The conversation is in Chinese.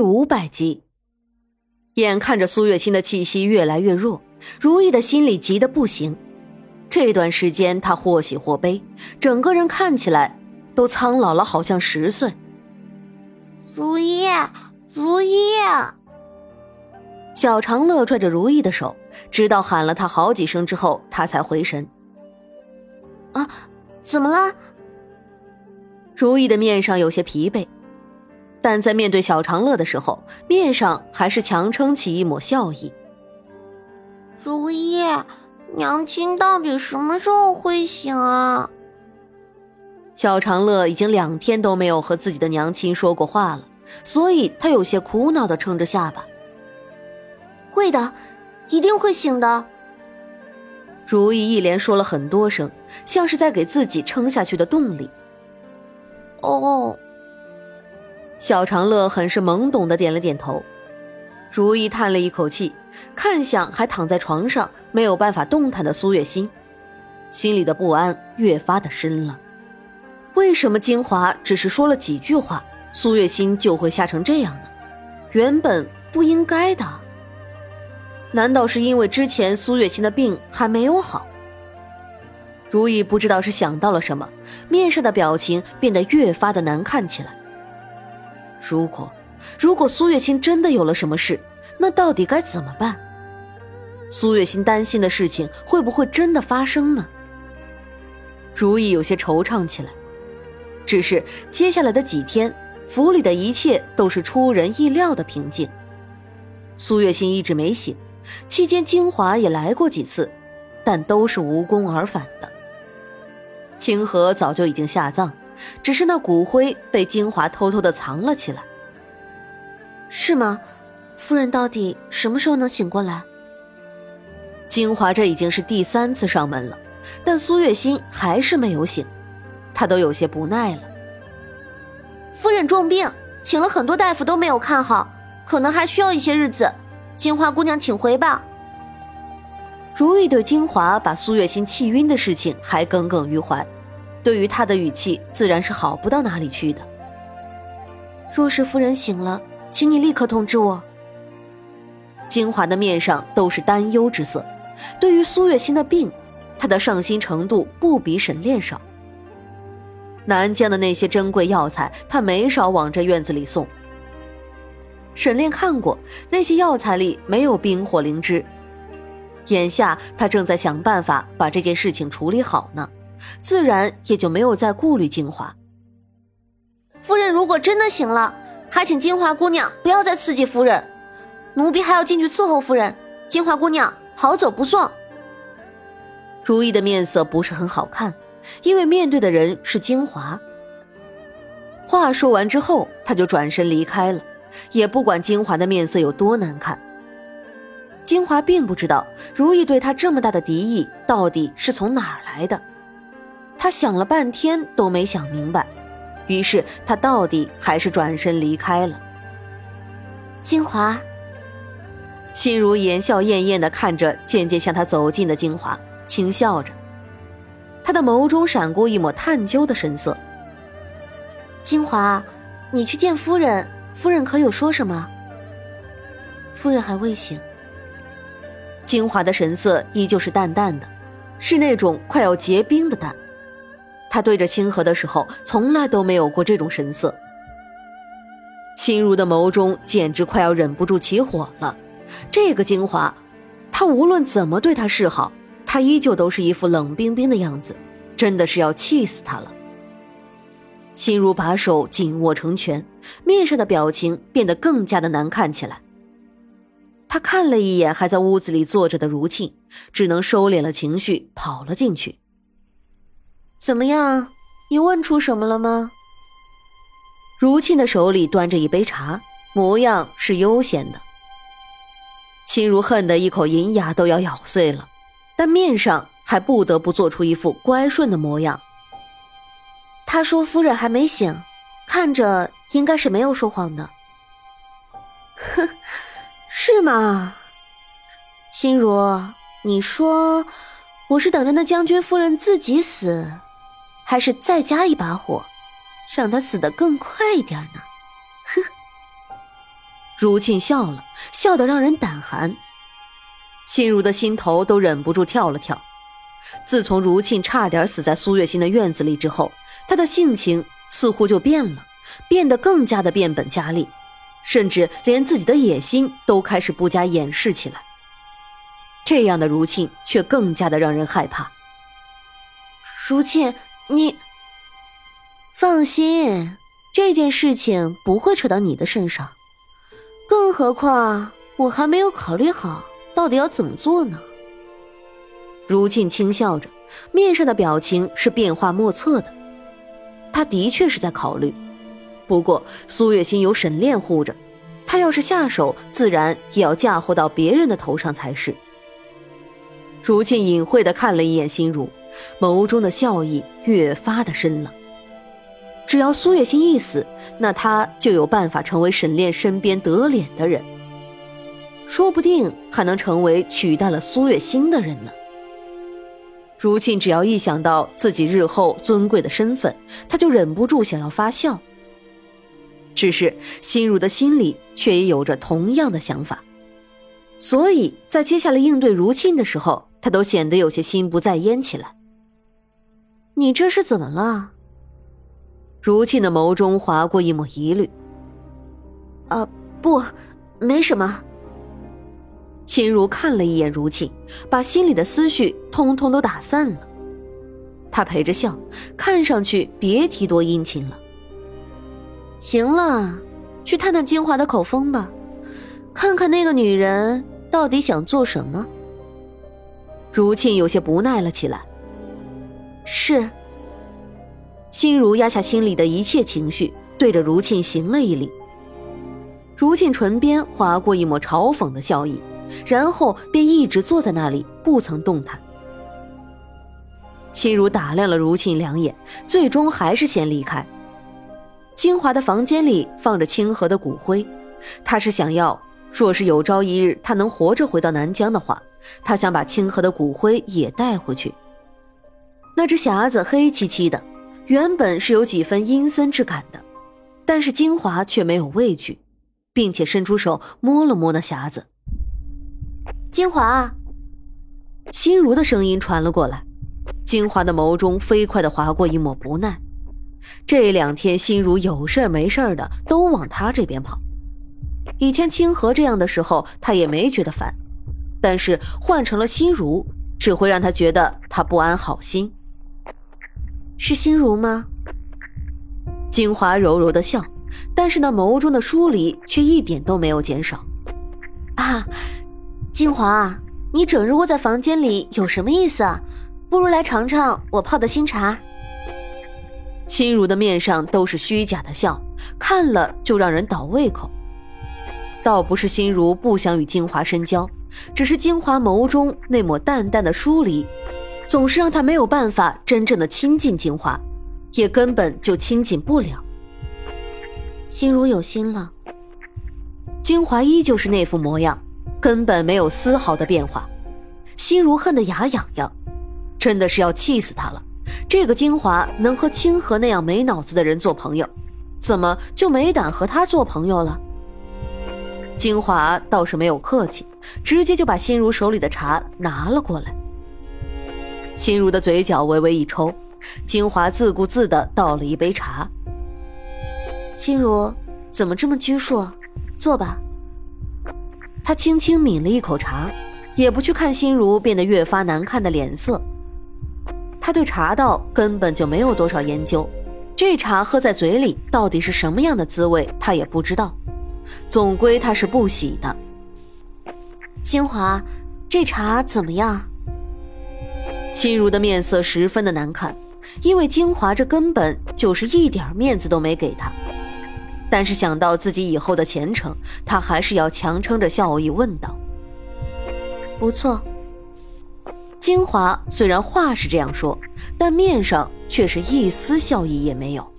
第五百集，眼看着苏月心的气息越来越弱，如意的心里急得不行。这段时间她或喜或悲，整个人看起来都苍老了，好像十岁。如意，如意！小长乐拽着如意的手，直到喊了他好几声之后，他才回神。啊，怎么了？如意的面上有些疲惫。但在面对小长乐的时候，面上还是强撑起一抹笑意。如意，娘亲到底什么时候会醒啊？小长乐已经两天都没有和自己的娘亲说过话了，所以他有些苦恼的撑着下巴。会的，一定会醒的。如意一连说了很多声，像是在给自己撑下去的动力。哦。小长乐很是懵懂的点了点头，如意叹了一口气，看向还躺在床上没有办法动弹的苏月心，心里的不安越发的深了。为什么金华只是说了几句话，苏月心就会吓成这样呢？原本不应该的。难道是因为之前苏月心的病还没有好？如意不知道是想到了什么，面上的表情变得越发的难看起来。如果，如果苏月心真的有了什么事，那到底该怎么办？苏月心担心的事情会不会真的发生呢？如意有些惆怅起来。只是接下来的几天，府里的一切都是出人意料的平静。苏月心一直没醒，期间金华也来过几次，但都是无功而返的。清河早就已经下葬。只是那骨灰被金华偷偷的藏了起来，是吗？夫人到底什么时候能醒过来？金华这已经是第三次上门了，但苏月心还是没有醒，她都有些不耐了。夫人重病，请了很多大夫都没有看好，可能还需要一些日子。金华姑娘，请回吧。如意对金华把苏月心气晕的事情还耿耿于怀。对于他的语气，自然是好不到哪里去的。若是夫人醒了，请你立刻通知我。金华的面上都是担忧之色。对于苏月心的病，他的上心程度不比沈炼少。南疆的那些珍贵药材，他没少往这院子里送。沈炼看过，那些药材里没有冰火灵芝。眼下他正在想办法把这件事情处理好呢。自然也就没有再顾虑金华。夫人如果真的醒了，还请金华姑娘不要再刺激夫人，奴婢还要进去伺候夫人。金华姑娘好走不送。如意的面色不是很好看，因为面对的人是金华。话说完之后，他就转身离开了，也不管金华的面色有多难看。金华并不知道如意对他这么大的敌意到底是从哪儿来的。他想了半天都没想明白，于是他到底还是转身离开了。金华，心如言笑晏晏地看着渐渐向他走近的金华，轻笑着，他的眸中闪过一抹探究的神色。金华，你去见夫人，夫人可有说什么？夫人还未醒。金华的神色依旧是淡淡的，是那种快要结冰的淡。他对着清河的时候，从来都没有过这种神色。心如的眸中简直快要忍不住起火了。这个精华，他无论怎么对他示好，他依旧都是一副冷冰冰的样子，真的是要气死他了。心如把手紧握成拳，面上的表情变得更加的难看起来。他看了一眼还在屋子里坐着的如沁，只能收敛了情绪，跑了进去。怎么样？你问出什么了吗？如沁的手里端着一杯茶，模样是悠闲的。心如恨得一口银牙都要咬碎了，但面上还不得不做出一副乖顺的模样。他说：“夫人还没醒，看着应该是没有说谎的。”哼，是吗？心如，你说我是等着那将军夫人自己死？还是再加一把火，让他死得更快一点呢？哼！如沁笑了笑得让人胆寒，心如的心头都忍不住跳了跳。自从如沁差点死在苏月心的院子里之后，她的性情似乎就变了，变得更加的变本加厉，甚至连自己的野心都开始不加掩饰起来。这样的如沁却更加的让人害怕。如沁，你放心，这件事情不会扯到你的身上，更何况我还没有考虑好到底要怎么做呢。如沁轻笑着，面上的表情是变化莫测的。他的确是在考虑，不过苏月心有沈炼护着，他要是下手，自然也要嫁祸到别人的头上才是。如沁隐晦的看了一眼心如，眸中的笑意越发的深了。只要苏月心一死，那他就有办法成为沈炼身边得脸的人，说不定还能成为取代了苏月心的人呢。如沁只要一想到自己日后尊贵的身份，他就忍不住想要发笑。只是心如的心里却也有着同样的想法，所以在接下来应对如沁的时候，他都显得有些心不在焉起来。你这是怎么了？如沁的眸中划过一抹疑虑。啊，不，没什么。心如看了一眼如沁，把心里的思绪通通都打散了。他陪着笑，看上去别提多殷勤了。行了，去探探金华的口风吧，看看那个女人到底想做什么。如沁有些不耐了起来。是。心如压下心里的一切情绪，对着如沁行了一礼。如沁唇边划过一抹嘲讽的笑意。然后便一直坐在那里，不曾动弹。心如打量了如沁两眼，最终还是先离开。金华的房间里放着清河的骨灰，他是想要，若是有朝一日他能活着回到南疆的话，他想把清河的骨灰也带回去。那只匣子黑漆漆的，原本是有几分阴森之感的，但是金华却没有畏惧，并且伸出手摸了摸那匣子。金华，心如的声音传了过来。金华的眸中飞快的划过一抹不耐。这两天，心如有事没事的都往他这边跑。以前清河这样的时候，他也没觉得烦，但是换成了心如，只会让他觉得他不安好心。是心如吗？金华柔柔的笑，但是那眸中的疏离却一点都没有减少。啊。金华，你整日窝在房间里有什么意思啊？不如来尝尝我泡的新茶。心如的面上都是虚假的笑，看了就让人倒胃口。倒不是心如不想与金华深交，只是金华眸中那抹淡淡的疏离，总是让他没有办法真正的亲近金华，也根本就亲近不了。心如有心了，金华依旧是那副模样。根本没有丝毫的变化，心如恨得牙痒痒，真的是要气死他了。这个金华能和清河那样没脑子的人做朋友，怎么就没胆和他做朋友了？金华倒是没有客气，直接就把心如手里的茶拿了过来。心如的嘴角微微一抽，金华自顾自的倒了一杯茶。心如怎么这么拘束？坐吧。他轻轻抿了一口茶，也不去看心如变得越发难看的脸色。他对茶道根本就没有多少研究，这茶喝在嘴里到底是什么样的滋味，他也不知道。总归他是不喜的。金华，这茶怎么样？心如的面色十分的难看，因为金华这根本就是一点面子都没给他。但是想到自己以后的前程，他还是要强撑着笑意问道：“不错。”金华虽然话是这样说，但面上却是一丝笑意也没有。